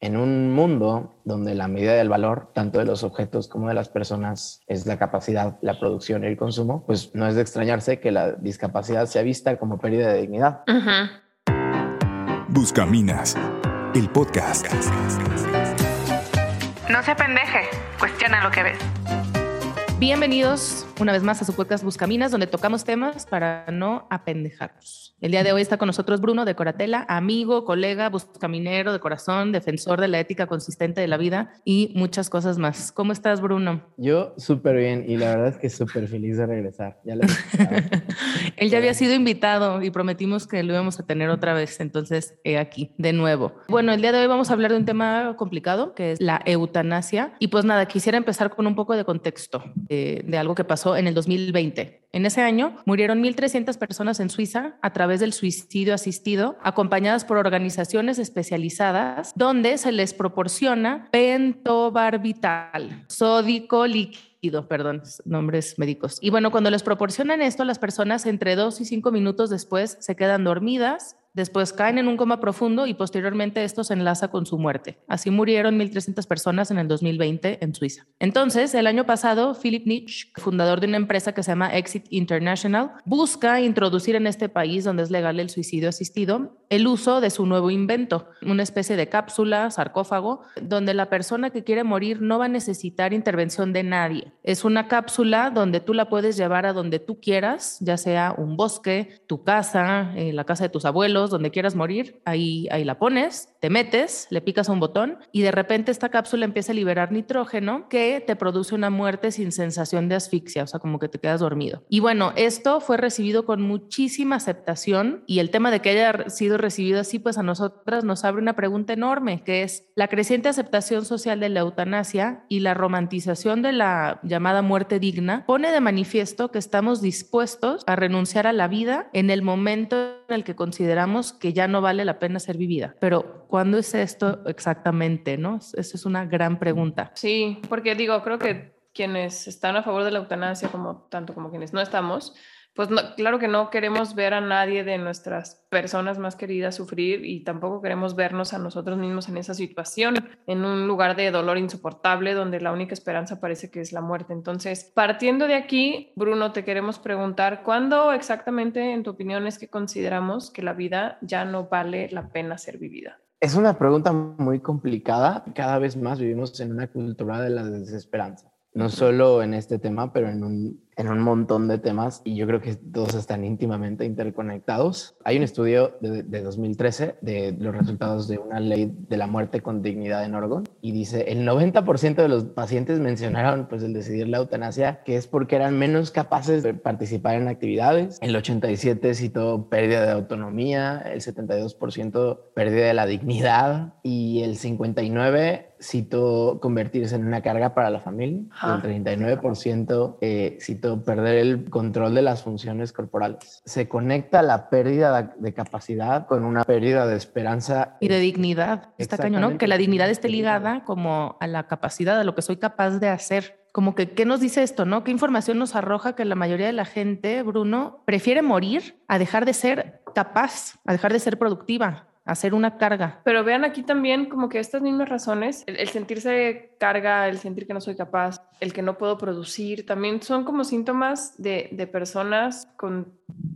En un mundo donde la medida del valor, tanto de los objetos como de las personas, es la capacidad, la producción y el consumo, pues no es de extrañarse que la discapacidad sea vista como pérdida de dignidad. Buscaminas, el podcast. No se pendeje, cuestiona lo que ves. Bienvenidos una vez más a su podcast Buscaminas, donde tocamos temas para no apendejarnos. El día de hoy está con nosotros Bruno de Coratela, amigo, colega, buscaminero de corazón, defensor de la ética consistente de la vida y muchas cosas más. ¿Cómo estás, Bruno? Yo súper bien y la verdad es que súper feliz de regresar. Ya Él ya había sido invitado y prometimos que lo íbamos a tener otra vez, entonces he aquí, de nuevo. Bueno, el día de hoy vamos a hablar de un tema complicado, que es la eutanasia. Y pues nada, quisiera empezar con un poco de contexto de algo que pasó en el 2020. En ese año murieron 1.300 personas en Suiza a través del suicidio asistido, acompañadas por organizaciones especializadas, donde se les proporciona pentobarbital, sódico líquido perdón, nombres médicos. Y bueno, cuando les proporcionan esto, las personas entre dos y cinco minutos después se quedan dormidas Después caen en un coma profundo y posteriormente esto se enlaza con su muerte. Así murieron 1.300 personas en el 2020 en Suiza. Entonces, el año pasado, Philip Nietzsche, fundador de una empresa que se llama Exit International, busca introducir en este país donde es legal el suicidio asistido el uso de su nuevo invento, una especie de cápsula, sarcófago, donde la persona que quiere morir no va a necesitar intervención de nadie. Es una cápsula donde tú la puedes llevar a donde tú quieras, ya sea un bosque, tu casa, eh, la casa de tus abuelos, donde quieras morir, ahí, ahí la pones, te metes, le picas un botón y de repente esta cápsula empieza a liberar nitrógeno que te produce una muerte sin sensación de asfixia, o sea, como que te quedas dormido. Y bueno, esto fue recibido con muchísima aceptación y el tema de que haya sido recibido así, pues a nosotras nos abre una pregunta enorme, que es la creciente aceptación social de la eutanasia y la romantización de la llamada muerte digna pone de manifiesto que estamos dispuestos a renunciar a la vida en el momento en el que consideramos que ya no vale la pena ser vivida. Pero ¿cuándo es esto exactamente? ¿no? Esa es una gran pregunta. Sí, porque digo, creo que quienes están a favor de la eutanasia, como tanto como quienes no estamos, pues claro que no queremos ver a nadie de nuestras personas más queridas sufrir y tampoco queremos vernos a nosotros mismos en esa situación, en un lugar de dolor insoportable donde la única esperanza parece que es la muerte. Entonces, partiendo de aquí, Bruno, te queremos preguntar, ¿cuándo exactamente, en tu opinión, es que consideramos que la vida ya no vale la pena ser vivida? Es una pregunta muy complicada. Cada vez más vivimos en una cultura de la desesperanza, no solo en este tema, pero en un en un montón de temas y yo creo que todos están íntimamente interconectados. Hay un estudio de, 2013 de los resultados de una ley de la muerte con dignidad en Oregon y dice el 90% de los pacientes mencionaron pues el decidir la eutanasia que es porque eran menos capaces de participar en actividades. El 87 citó pérdida de autonomía, el 72% pérdida de la dignidad y el 59 citó convertirse en una carga para la familia. El 39% eh, citó perder el control de las funciones corporales. Se conecta la pérdida de capacidad con una pérdida de esperanza. Y de dignidad. Está cañón, ¿no? Que la dignidad esté ligada como a la capacidad, a lo que soy capaz de hacer. Como que, ¿qué nos dice esto, no? ¿Qué información nos arroja que la mayoría de la gente, Bruno, prefiere morir a dejar de ser capaz, a dejar de ser productiva? Hacer una carga. Pero vean aquí también como que estas mismas razones, el, sentirse carga, el sentir que no soy capaz, el que no puedo producir, también son como síntomas de, de personas con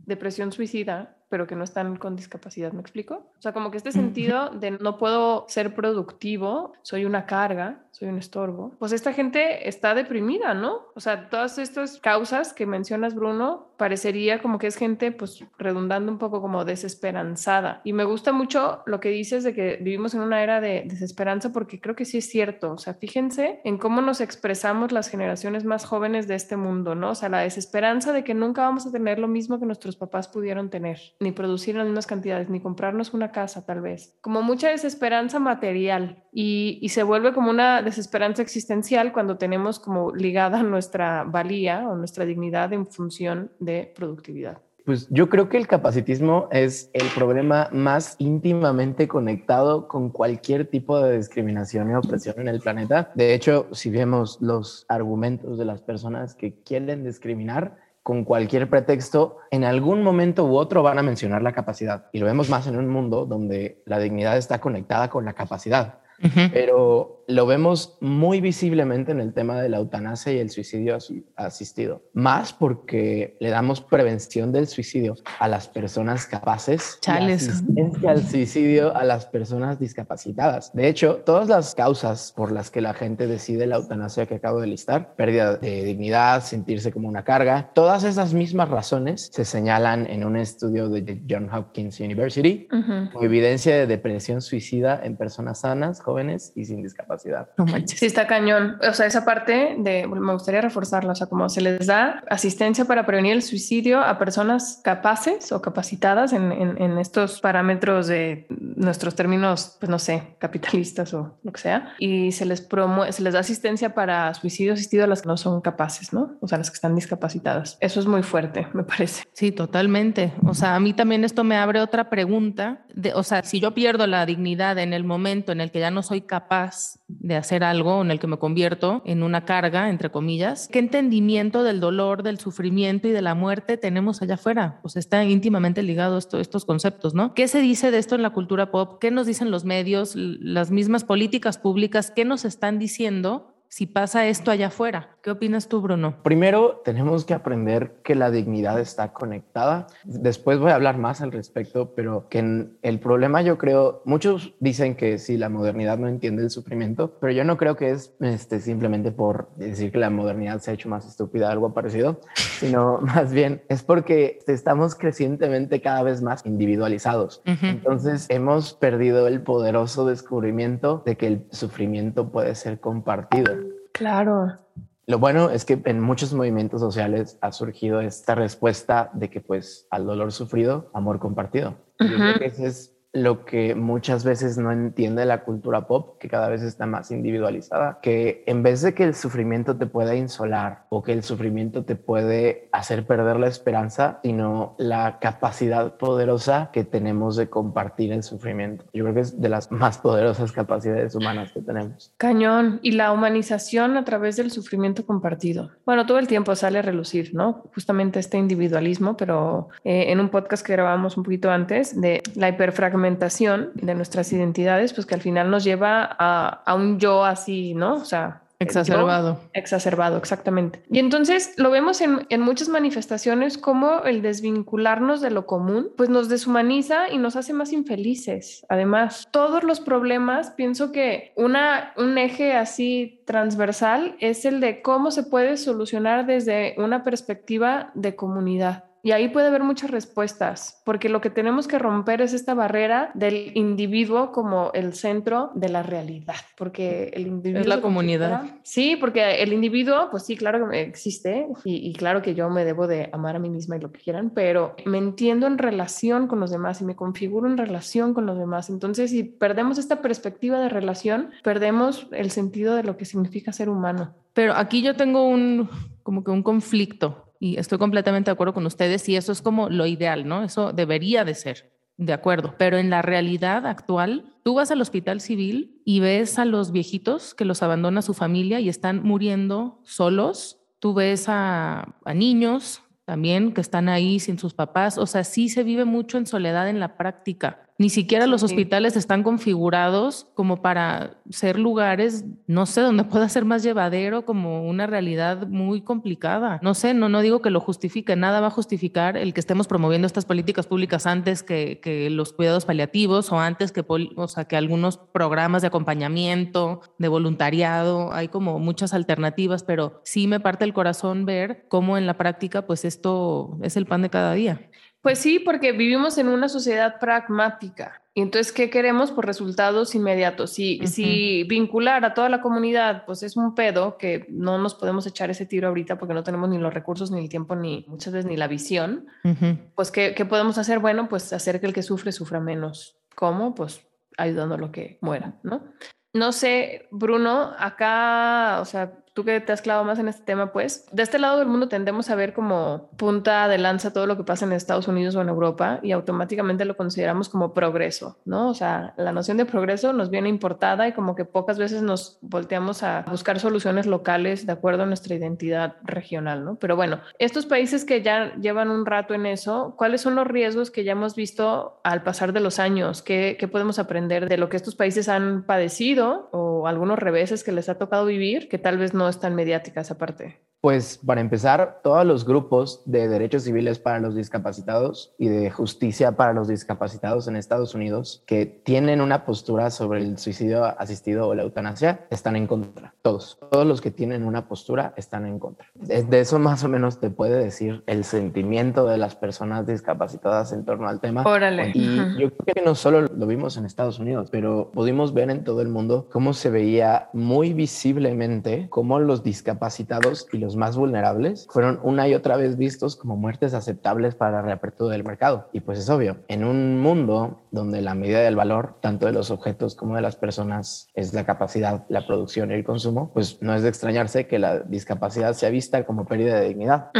depresión suicida pero que no están con discapacidad, ¿me explico? O sea, como que este sentido de no puedo ser productivo, soy una carga, soy un estorbo, pues esta gente está deprimida, ¿no? O sea, todas estas causas que mencionas, Bruno, parecería como que es gente, pues, redundando un poco como desesperanzada. Y me gusta mucho lo que dices de que vivimos en una era de desesperanza, porque creo que sí es cierto. O sea, fíjense en cómo nos expresamos las generaciones más jóvenes de este mundo, ¿no? O sea, la desesperanza de que nunca vamos a tener lo mismo que nuestros papás pudieron tener ni producir las mismas cantidades, ni comprarnos una casa tal vez. Como mucha desesperanza material y, y se vuelve como una desesperanza existencial cuando tenemos como ligada nuestra valía o nuestra dignidad en función de productividad. Pues yo creo que el capacitismo es el problema más íntimamente conectado con cualquier tipo de discriminación y opresión en el planeta. De hecho, si vemos los argumentos de las personas que quieren discriminar, con cualquier pretexto, en algún momento u otro van a mencionar la capacidad. Y lo vemos más en un mundo donde la dignidad está conectada con la capacidad. Pero lo vemos muy visiblemente en el tema de la eutanasia y el suicidio asistido, más porque le damos prevención del suicidio a las personas capaces Chales. y asistencia al suicidio a las personas discapacitadas. De hecho, todas las causas por las que la gente decide la eutanasia que acabo de listar, pérdida de dignidad, sentirse como una carga, todas esas mismas razones se señalan en un estudio de John Hopkins University con evidencia de depresión suicida en personas sanas, jóvenes y sin discapacidad. No manches. Sí, está cañón. O sea, esa parte de, me gustaría reforzarla, o sea, como se les da asistencia para prevenir el suicidio a personas capaces o capacitadas en, en, estos parámetros de nuestros términos, pues no sé, capitalistas o lo que sea, y se les promueve, se les da asistencia para suicidio asistido a las que no son capaces, ¿no? O sea, las que están discapacitadas. Eso es muy fuerte, me parece. Sí, totalmente. O sea, a mí también esto me abre otra pregunta, de, o sea, si yo pierdo la dignidad en el momento en el que ya no soy capaz de hacer algo, en el que me convierto en una carga, entre comillas, ¿qué entendimiento del dolor, del sufrimiento y de la muerte tenemos allá afuera? Pues está íntimamente ligado esto, estos conceptos, ¿no? ¿Qué se dice de esto en la cultura pop? ¿Qué nos dicen los medios, las mismas políticas públicas? ¿Qué nos están diciendo si pasa esto allá afuera. ¿Qué opinas tú, Bruno? Primero, tenemos que aprender que la dignidad está conectada. Después voy a hablar más al respecto, pero que el problema yo creo, muchos dicen que si la modernidad no entiende el sufrimiento, pero yo no creo que es este, simplemente por decir que la modernidad se ha hecho más estúpida, algo parecido, sino más bien es porque estamos crecientemente cada vez más individualizados. Entonces, hemos perdido el poderoso descubrimiento de que el sufrimiento puede ser compartido. Claro. Lo bueno es que en muchos movimientos sociales ha surgido esta respuesta de que pues al dolor sufrido, amor compartido. Yo creo que ese es lo que muchas veces no entiende la cultura pop, que cada vez está más individualizada, que en vez de que el sufrimiento te pueda insolar o que el sufrimiento te puede hacer perder la esperanza, sino la capacidad poderosa que tenemos de compartir el sufrimiento. Yo creo que es de las más poderosas capacidades humanas que tenemos. Cañón. Y la humanización a través del sufrimiento compartido. Bueno, todo el tiempo sale a relucir, ¿no? Justamente este individualismo, pero eh, en un podcast que grabamos un poquito antes de la hiperfragmentación de nuestras identidades, pues que al final nos lleva a, un yo así, ¿no? O sea, Exacerbado. exacerbado, exactamente. Y entonces lo vemos en, en, muchas manifestaciones como el desvincularnos de lo común, pues nos deshumaniza y nos hace más infelices. Además, todos los problemas, pienso que una, un eje así transversal es el de cómo se puede solucionar desde una perspectiva de comunidad. Y ahí puede haber muchas respuestas, porque lo que tenemos que romper es esta barrera del individuo como el centro de la realidad, porque el individuo... Es la comunidad. Sí, porque el individuo, pues sí, claro que existe y, claro que yo me debo de amar a mí misma y lo que quieran, pero me entiendo en relación con los demás y me configuro en relación con los demás. Entonces, si perdemos esta perspectiva de relación, perdemos el sentido de lo que significa ser humano. Pero aquí yo tengo un, como que un conflicto y estoy completamente de acuerdo con ustedes y eso es como lo ideal, ¿no? Eso debería de ser, de acuerdo. Pero en la realidad actual, tú vas al hospital civil y ves a los viejitos que los abandona su familia y están muriendo solos. Tú ves a, a niños también que están ahí sin sus papás. O sea, sí se vive mucho en soledad en la práctica. Ni siquiera los hospitales están configurados como para ser lugares, no sé, donde pueda ser más llevadero, como una realidad muy complicada. No sé, no, no digo que lo justifique, nada va a justificar el que estemos promoviendo estas políticas públicas antes que, que los cuidados paliativos o antes que, o sea, que algunos programas de acompañamiento, de voluntariado, hay como muchas alternativas, pero sí me parte el corazón ver cómo en la práctica pues esto es el pan de cada día. Pues sí, porque vivimos en una sociedad pragmática. Y entonces, ¿qué queremos? Por resultados inmediatos. Si, si vincular a toda la comunidad, pues es un pedo que no nos podemos echar ese tiro ahorita porque no tenemos ni los recursos, ni el tiempo, ni muchas veces ni la visión. Pues, ¿qué, ¿qué podemos hacer? Bueno, pues hacer que el que sufre sufra menos. ¿Cómo? Pues ayudando a lo que muera, ¿no? No sé, Bruno, acá, o sea, tú que te has clavado más en este tema, pues, de este lado del mundo tendemos a ver como punta de lanza todo lo que pasa en Estados Unidos o en Europa y automáticamente lo consideramos como progreso, ¿no? O sea, la noción de progreso nos viene importada y como que pocas veces nos volteamos a buscar soluciones locales de acuerdo a nuestra identidad regional, ¿no? Pero bueno, estos países que ya llevan un rato en eso, ¿cuáles son los riesgos que ya hemos visto al pasar de los años? ¿Qué, qué podemos aprender de lo que estos países han padecido o algunos reveses que les ha tocado vivir que tal vez no es tan mediática esa parte? Pues para empezar, todos los grupos de derechos civiles para los discapacitados y de justicia para los discapacitados en Estados Unidos que tienen una postura sobre el suicidio asistido o la eutanasia están en contra. Todos, todos los que tienen una postura están en contra. De eso más o menos te puede decir el sentimiento de las personas discapacitadas en torno al tema. Órale. Y yo creo que no solo lo vimos en Estados Unidos, pero pudimos ver en todo el mundo cómo se veía muy visiblemente cómo los discapacitados y los más vulnerables fueron una y otra vez vistos como muertes aceptables para la reapertura del mercado. Y pues es obvio, en un mundo donde la medida del valor, tanto de los objetos como de las personas, es la capacidad, la producción y el consumo, pues no es de extrañarse que la discapacidad sea vista como pérdida de dignidad.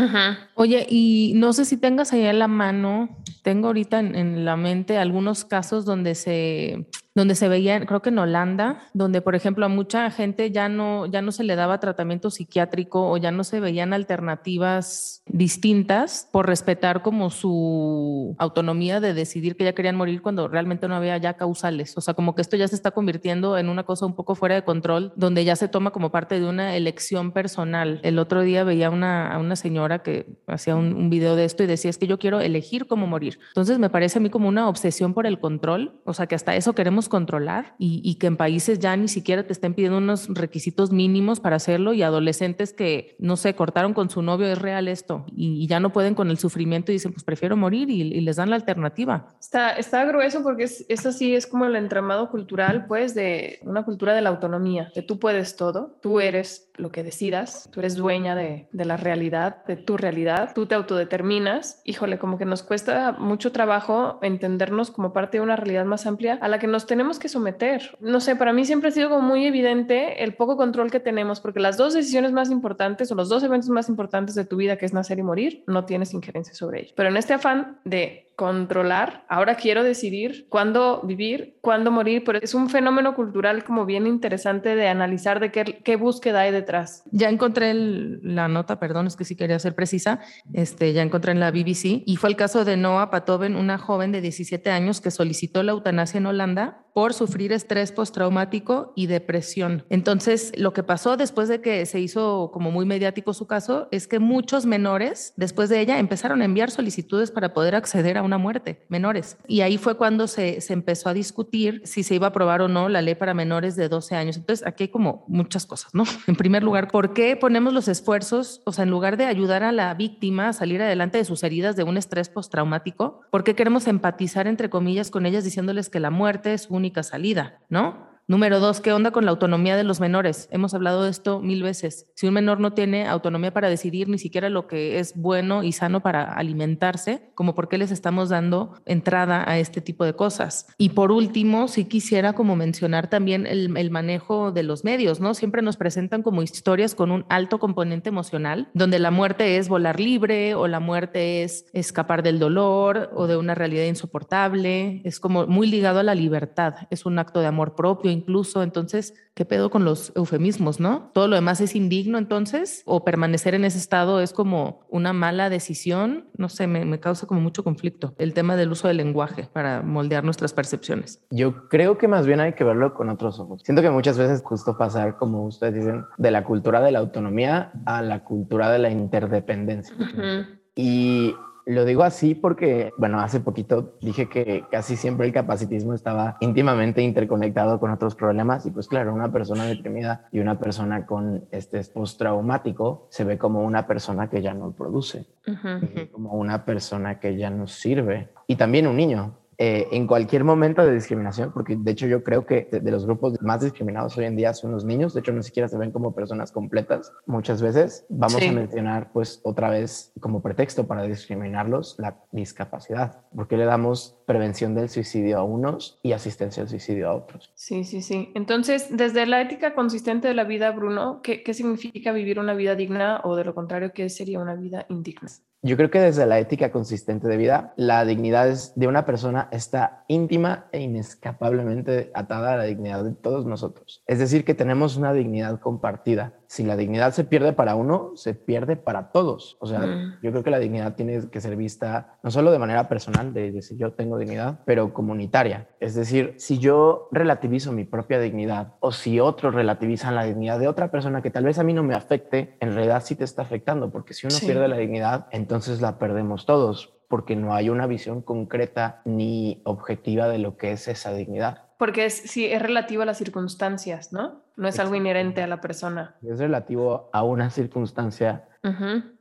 Oye, y no sé si tengas ahí a la mano, tengo ahorita en, en la mente algunos casos donde se donde se veía, creo que en Holanda, donde por ejemplo a mucha gente ya no, ya no se le daba tratamiento psiquiátrico o ya no se veían alternativas distintas por respetar como su autonomía de decidir que ya querían morir cuando realmente no había ya causales. O sea, como que esto ya se está convirtiendo en una cosa un poco fuera de control, donde ya se toma como parte de una elección personal. El otro día veía una, a una señora que hacía un, un video de esto y decía, es que yo quiero elegir cómo morir. Entonces me parece a mí como una obsesión por el control, o sea, que hasta eso queremos controlar y, que en países ya ni siquiera te estén pidiendo unos requisitos mínimos para hacerlo y adolescentes que, no sé, cortaron con su novio, es real esto, y, ya no pueden con el sufrimiento y dicen, pues prefiero morir y, les dan la alternativa. Está, está grueso porque es, es así, es como el entramado cultural, pues, de una cultura de la autonomía, de tú puedes todo, tú eres lo que decidas, tú eres dueña de, de la realidad, de tu realidad, tú te autodeterminas. Híjole, como que nos cuesta mucho trabajo entendernos como parte de una realidad más amplia a la que nos tenemos que someter. No sé, para mí siempre ha sido como muy evidente el poco control que tenemos, porque las dos decisiones más importantes o los dos eventos más importantes de tu vida, que es nacer y morir, no tienes injerencia sobre ellos. Pero en este afán de controlar. Ahora quiero decidir cuándo vivir, cuándo morir, pero es un fenómeno cultural como bien interesante de analizar de qué, qué búsqueda hay detrás. Ya encontré la nota, perdón, es que sí quería ser precisa, este, ya encontré en la BBC y fue el caso de Noah Patoven, una joven de 17 años que solicitó la eutanasia en Holanda por sufrir estrés postraumático y depresión. Entonces, lo que pasó después de que se hizo como muy mediático su caso es que muchos menores, después de ella, empezaron a enviar solicitudes para poder acceder a una muerte, menores. Y ahí fue cuando se, se empezó a discutir si se iba a aprobar o no la ley para menores de 12 años. Entonces, aquí hay como muchas cosas, ¿no? En primer lugar, ¿por qué ponemos los esfuerzos, o sea, en lugar de ayudar a la víctima a salir adelante de sus heridas de un estrés postraumático, ¿por qué queremos empatizar, entre comillas, con ellas diciéndoles que la muerte es su única salida, ¿no? Número dos, ¿qué onda con la autonomía de los menores? Hemos hablado de esto mil veces. Si un menor no tiene autonomía para decidir ni siquiera lo que es bueno y sano para alimentarse, como por qué les estamos dando entrada a este tipo de cosas. Y por último, sí quisiera como mencionar también el, el manejo de los medios, ¿no? Siempre nos presentan como historias con un alto componente emocional, donde la muerte es volar libre o la muerte es escapar del dolor o de una realidad insoportable. Es como muy ligado a la libertad. Es un acto de amor propio incluso. Entonces, ¿qué pedo con los eufemismos, no? Todo lo demás es indigno entonces, o permanecer en ese estado es como una mala decisión. No sé, me, me causa como mucho conflicto el tema del uso del lenguaje para moldear nuestras percepciones. Yo creo que más bien hay que verlo con otros ojos. Siento que muchas veces justo pasar, como ustedes dicen, de la cultura de la autonomía a la cultura de la interdependencia. Uh -huh. Y lo digo así porque, bueno, hace poquito dije que casi siempre el capacitismo estaba íntimamente interconectado con otros problemas y pues claro, una persona deprimida y una persona con estrés postraumático se ve como una persona que ya no produce, Uh -huh. como una persona que ya no sirve y también un niño eh, en cualquier momento de discriminación, porque de hecho yo creo que de, de, los grupos más discriminados hoy en día son los niños, de hecho ni siquiera se ven como personas completas muchas veces, vamos Sí. a mencionar pues otra vez como pretexto para discriminarlos la discapacidad, porque le damos prevención del suicidio a unos y asistencia al suicidio a otros. Sí, sí, sí. Entonces, desde la ética consistente de la vida, Bruno, ¿qué, qué significa vivir una vida digna o de lo contrario, qué sería una vida indigna? Yo creo que desde la ética consistente de vida, la dignidad de una persona está íntima e inescapablemente atada a la dignidad de todos nosotros. Es decir, que tenemos una dignidad compartida. Si la dignidad se pierde para uno, se pierde para todos. O sea, Mm. yo creo que la dignidad tiene que ser vista no solo de manera personal, de decir yo tengo dignidad, pero comunitaria. Es decir, si yo relativizo mi propia dignidad o si otros relativizan la dignidad de otra persona que tal vez a mí no me afecte, en realidad sí te está afectando, porque si uno Sí. pierde la dignidad, entonces la perdemos todos, porque no hay una visión concreta ni objetiva de lo que es esa dignidad. Porque es, sí, es relativo a las circunstancias, ¿no? No es algo inherente a la persona. Es relativo a una circunstancia,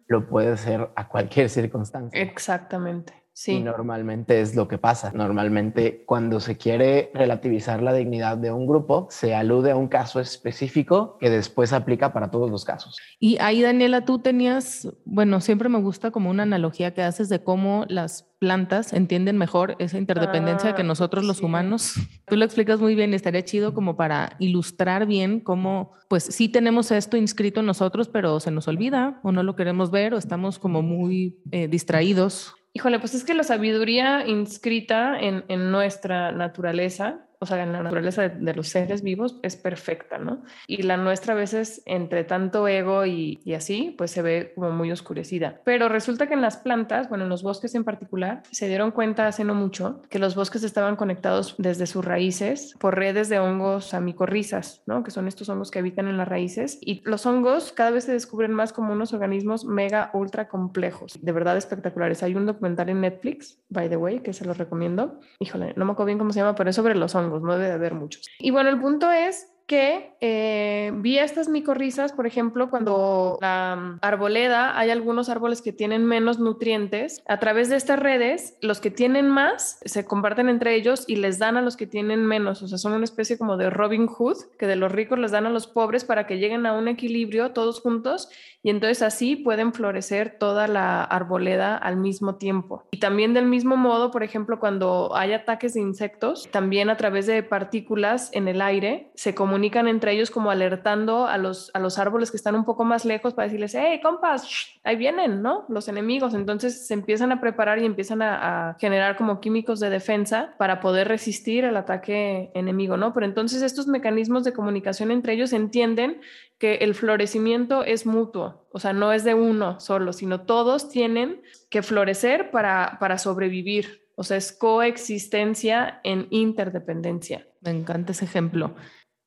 lo puede ser a cualquier circunstancia. Exactamente. Y Sí. normalmente es lo que pasa. Normalmente cuando se quiere relativizar la dignidad de un grupo, se alude a un caso específico que después aplica para todos los casos. Y ahí, Daniela, tú tenías, bueno, siempre me gusta como una analogía que haces de cómo las plantas entienden mejor esa interdependencia que Ah, nosotros los sí. humanos. Tú lo explicas muy bien y estaría chido como para ilustrar bien cómo, pues sí tenemos esto inscrito en nosotros, pero se nos olvida o no lo queremos ver o estamos como muy eh, distraídos. Híjole, pues es que la sabiduría inscrita en, en nuestra naturaleza, o sea, en la naturaleza de, de los seres vivos, es perfecta, ¿no? Y la nuestra a veces, entre tanto ego y, y así, pues se ve como muy oscurecida. Pero resulta que en las plantas, bueno, en los bosques en particular, se dieron cuenta hace no mucho que los bosques estaban conectados desde sus raíces por redes de hongos amicorrizas, ¿no? Que son estos hongos que habitan en las raíces. Y los hongos cada vez se descubren más como unos organismos mega ultra complejos, de verdad espectaculares. Hay un documental en Netflix, by the way, que se los recomiendo. Híjole, no me acuerdo bien cómo se llama, pero es sobre los hongos, no debe de haber muchos. Y bueno, el punto es que eh, vi estas micorrizas, por ejemplo, cuando la arboleda, hay algunos árboles que tienen menos nutrientes. A través de estas redes, los que tienen más se comparten entre ellos y les dan a los que tienen menos. O sea, son una especie como de Robin Hood, que de los ricos les dan a los pobres para que lleguen a un equilibrio todos juntos y entonces así pueden florecer toda la arboleda al mismo tiempo. Y también del mismo modo, por ejemplo, cuando hay ataques de insectos, también a través de partículas en el aire se comunican entre ellos como alertando a los, a los árboles que están un poco más lejos para decirles, hey, compas, ahí vienen, ¿no? Los enemigos. Entonces se empiezan a preparar y empiezan a, a generar como químicos de defensa para poder resistir el ataque enemigo, ¿no? Pero entonces estos mecanismos de comunicación entre ellos entienden que el florecimiento es mutuo, o sea, no es de uno solo, sino todos tienen que florecer para, para sobrevivir. O sea, es coexistencia en interdependencia. Me encanta ese ejemplo.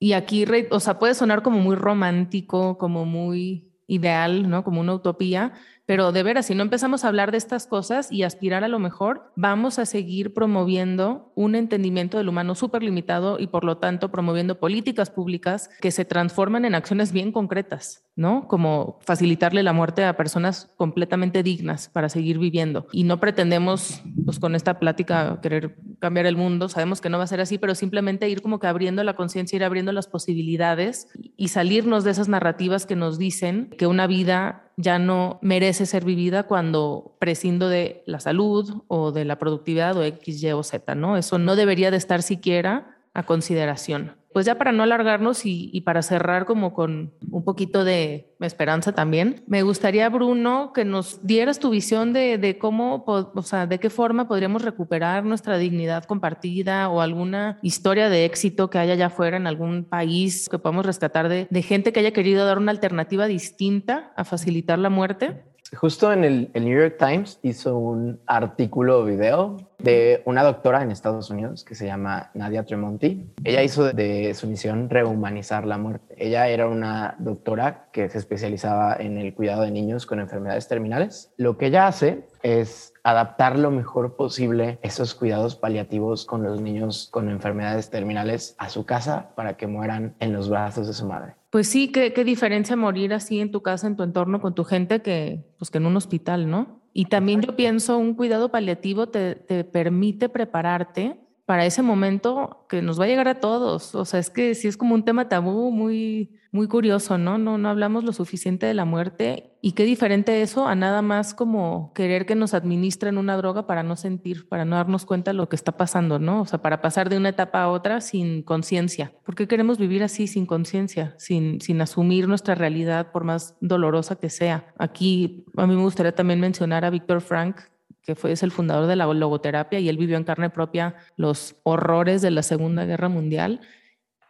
Y aquí, o sea, puede sonar como muy romántico, como muy ideal, ¿no? Como una utopía, pero de veras, si no empezamos a hablar de estas cosas y aspirar a lo mejor, vamos a seguir promoviendo un entendimiento del humano súper limitado y por lo tanto promoviendo políticas públicas que se transforman en acciones bien concretas, ¿no? Como facilitarle la muerte a personas completamente dignas para seguir viviendo. Y no pretendemos, pues con esta plática, querer cambiar el mundo, sabemos que no va a ser así, pero simplemente ir como que abriendo la conciencia, ir abriendo las posibilidades y salirnos de esas narrativas que nos dicen que una vida ya no merece ser vivida cuando prescindo de la salud o de la productividad o X, Y o Z, ¿no? Eso no debería de estar siquiera a consideración. Pues ya para no alargarnos y, y, para cerrar como con un poquito de esperanza también, me gustaría, Bruno, que nos dieras tu visión de, de cómo, o sea, de qué forma podríamos recuperar nuestra dignidad compartida o alguna historia de éxito que haya allá afuera en algún país que podamos rescatar de, de gente que haya querido dar una alternativa distinta a facilitar la muerte. Justo en el, el, New York Times hizo un artículo o video de una doctora en Estados Unidos que se llama Nadia Tremonti. Ella hizo de su misión rehumanizar la muerte. Ella era una doctora que se especializaba en el cuidado de niños con enfermedades terminales. Lo que ella hace es adaptar lo mejor posible esos cuidados paliativos con los niños con enfermedades terminales a su casa para que mueran en los brazos de su madre. Pues sí, qué, qué diferencia morir así en tu casa, en tu entorno, con tu gente, que, pues que en un hospital, ¿no? Y también yo pienso, un cuidado paliativo te, te permite prepararte para ese momento que nos va a llegar a todos. O sea, es que sí es como un tema tabú muy, muy curioso, ¿no? No, no hablamos lo suficiente de la muerte. Y qué diferente eso a nada más como querer que nos administren una droga para no sentir, para no darnos cuenta de lo que está pasando, ¿no? O sea, para pasar de una etapa a otra sin conciencia. ¿Por qué queremos vivir así sin conciencia, sin, sin asumir nuestra realidad por más dolorosa que sea? Aquí a mí me gustaría también mencionar a Víctor Frank, que fue, es el fundador de la logoterapia y él vivió en carne propia los horrores de la Segunda Guerra Mundial.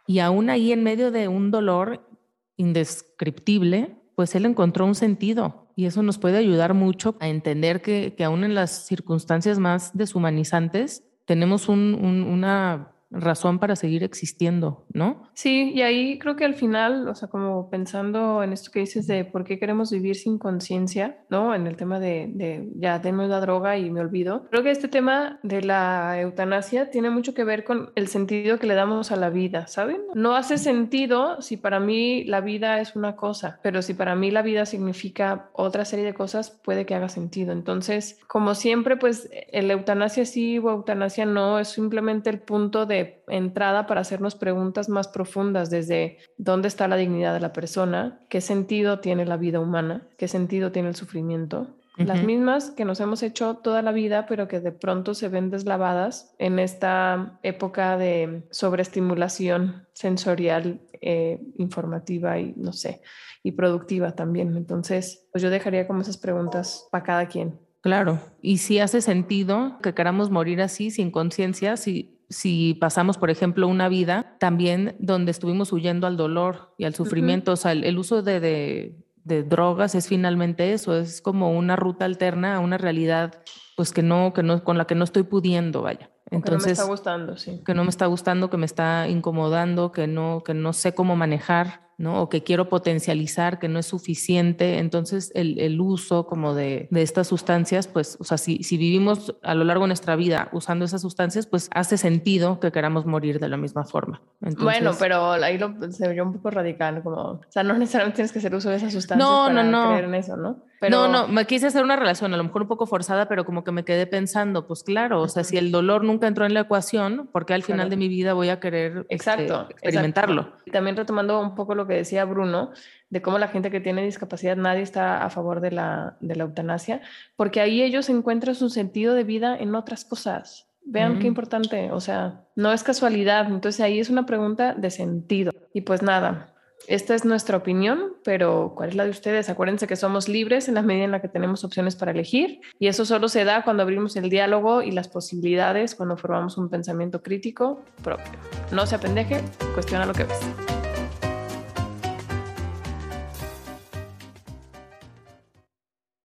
Y aún ahí en medio de un dolor indescriptible, pues él encontró un sentido y eso nos puede ayudar mucho a entender que, que aún en las circunstancias más deshumanizantes tenemos un, un, una razón para seguir existiendo, ¿no? Sí, y ahí creo que al final, o sea, como pensando en esto que dices de por qué queremos vivir sin conciencia, ¿no? En el tema de, de ya tengo la droga y me olvido. Creo que este tema de la eutanasia tiene mucho que ver con el sentido que le damos a la vida, ¿saben? No hace sentido si para mí la vida es una cosa, pero si para mí la vida significa otra serie de cosas, puede que haga sentido. Entonces, como siempre, pues el eutanasia sí o eutanasia no es simplemente el punto de entrada para hacernos preguntas más profundas desde dónde está la dignidad de la persona, qué sentido tiene la vida humana, qué sentido tiene el sufrimiento. Las mismas que nos hemos hecho toda la vida, pero que de pronto se ven deslavadas en esta época de sobreestimulación sensorial, eh, informativa y no sé, y productiva también. Entonces, pues yo dejaría como esas preguntas para cada quien. Claro, y si hace sentido que queramos morir así, sin conciencia, si si pasamos, por ejemplo, una vida también donde estuvimos huyendo al dolor y al sufrimiento, o sea, el, uso de, drogas es finalmente eso, es como una ruta alterna a una realidad pues que no, que no, con la que no estoy pudiendo, vaya. Entonces, que no me está gustando, sí. Que no me está gustando, que me está incomodando, que no, que no sé cómo manejar. ¿No? O que quiero potencializar, que no es suficiente. Entonces, el, el uso como de, de, estas sustancias, pues, o sea, si, si, vivimos a lo largo de nuestra vida usando esas sustancias, pues hace sentido que queramos morir de la misma forma. bueno, pero ahí lo, se veía un poco radical, como, o sea, no necesariamente tienes que hacer uso de esas sustancias no, para no, no. creer en eso, ¿no? No, no, me quise hacer una relación, a lo mejor un poco forzada, pero como que me quedé pensando, pues claro, o sea, si el dolor nunca entró en la ecuación, ¿por qué al final de mi vida voy a querer este, exacto, experimentarlo? También retomando un poco lo que decía Bruno, de cómo la gente que tiene discapacidad, nadie está a favor de la, de la eutanasia, porque ahí ellos encuentran su sentido de vida en otras cosas. Vean qué importante, o sea, no es casualidad, entonces ahí es una pregunta de sentido. Y pues nada, esta es nuestra opinión, pero ¿cuál es la de ustedes? Acuérdense que somos libres en la medida en la que tenemos opciones para elegir y eso solo se da cuando abrimos el diálogo y las posibilidades, cuando formamos un pensamiento crítico propio. No se apendeje, cuestiona lo que ves.